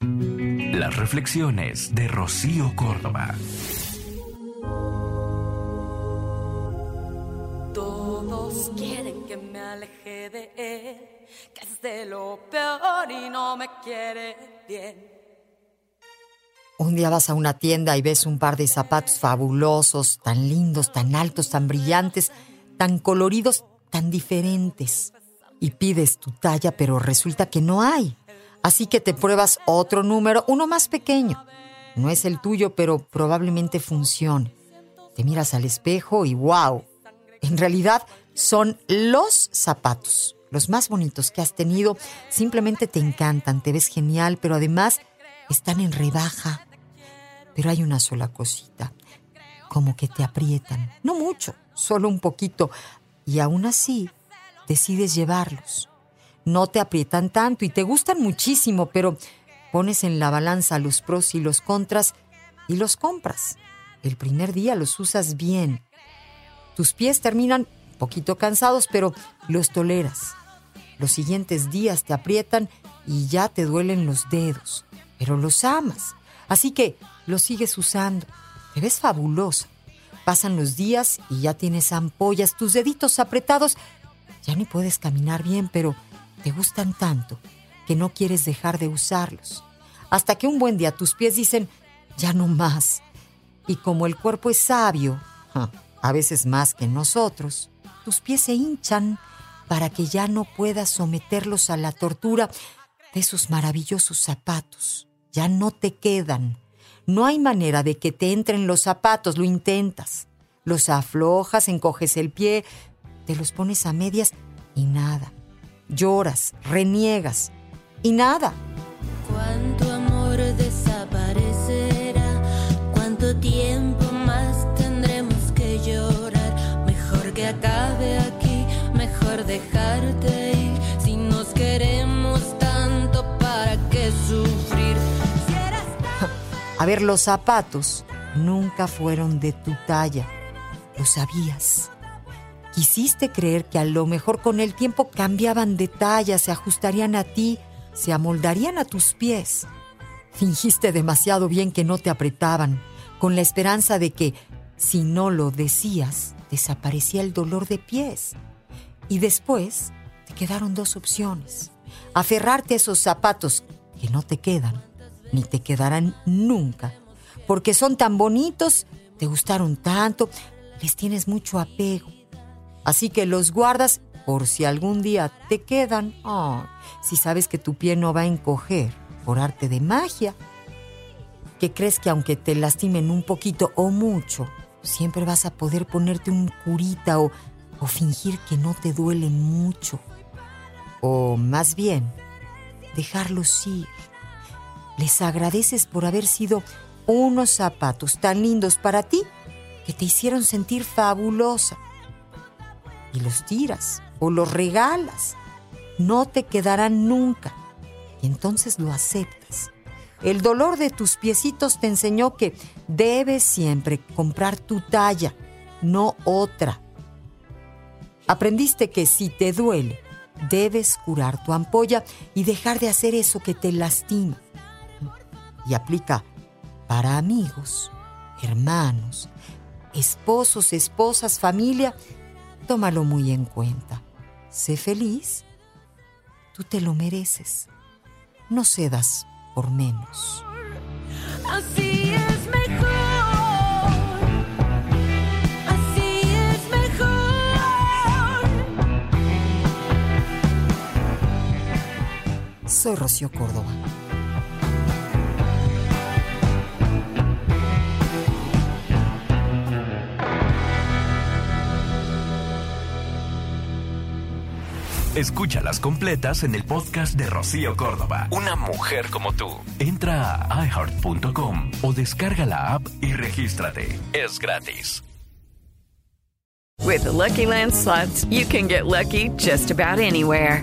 Las reflexiones de Rocío Córdoba. Todos quieren que me aleje de él, que es de lo peor y no me quiere bien. Un día vas a una tienda y ves un par de zapatos fabulosos, tan lindos, tan altos, tan brillantes, tan coloridos, tan diferentes. Y pides tu talla, pero resulta que no hay. Así que te pruebas otro número, uno más pequeño. No es el tuyo, pero probablemente funcione. Te miras al espejo y wow. En realidad son los zapatos, los más bonitos que has tenido. Simplemente te encantan, te ves genial, pero además están en rebaja. Pero hay una sola cosita, como que te aprietan. No mucho, solo un poquito. Y aún así, decides llevarlos. No te aprietan tanto y te gustan muchísimo, pero pones en la balanza los pros y los contras y los compras. El primer día los usas bien. Tus pies terminan un poquito cansados, pero los toleras. Los siguientes días te aprietan y ya te duelen los dedos, pero los amas. Así que los sigues usando. Te ves fabulosa. Pasan los días y ya tienes ampollas, tus deditos apretados. Ya ni puedes caminar bien, pero te gustan tanto que no quieres dejar de usarlos. Hasta que un buen día tus pies dicen, ya no más. Y como el cuerpo es sabio, a veces más que nosotros, tus pies se hinchan para que ya no puedas someterlos a la tortura de esos maravillosos zapatos. Ya no te quedan. No hay manera de que te entren los zapatos, lo intentas. Los aflojas, encoges el pie, te los pones a medias y nada. Lloras, reniegas y nada. ¿Cuánto amor desaparecerá? ¿Cuánto tiempo más tendremos que llorar? Mejor que acabe aquí, mejor dejarte ir. Si nos queremos tanto, ¿para qué sufrir? Si eras A ver, los zapatos nunca fueron de tu talla. Lo sabías. Quisiste creer que a lo mejor con el tiempo cambiaban de talla, se ajustarían a ti, se amoldarían a tus pies. Fingiste demasiado bien que no te apretaban, con la esperanza de que, si no lo decías, desaparecía el dolor de pies. Y después te quedaron dos opciones. Aferrarte a esos zapatos que no te quedan, ni te quedarán nunca, porque son tan bonitos, te gustaron tanto, les tienes mucho apego. Así que los guardas por si algún día te quedan. Oh, si sabes que tu pie no va a encoger por arte de magia. Que crees que aunque te lastimen un poquito o mucho, siempre vas a poder ponerte un curita o, o fingir que no te duele mucho. O más bien, dejarlos ir. Les agradeces por haber sido unos zapatos tan lindos para ti que te hicieron sentir fabulosa. Y los tiras o los regalas. No te quedarán nunca. Y entonces lo aceptas. El dolor de tus piecitos te enseñó que debes siempre comprar tu talla, no otra. Aprendiste que si te duele, debes curar tu ampolla y dejar de hacer eso que te lastima. Y aplica para amigos, hermanos, esposos, esposas, familia. Tómalo muy en cuenta. Sé feliz. Tú te lo mereces. No cedas por menos. Así es mejor. Así es mejor. Soy Rocío Córdoba. Escúchalas completas en el podcast de Rocío Córdoba. Una mujer como tú. Entra a iHeart.com o descarga la app y regístrate. Es gratis. With the Lucky Land slots, you can get lucky just about anywhere.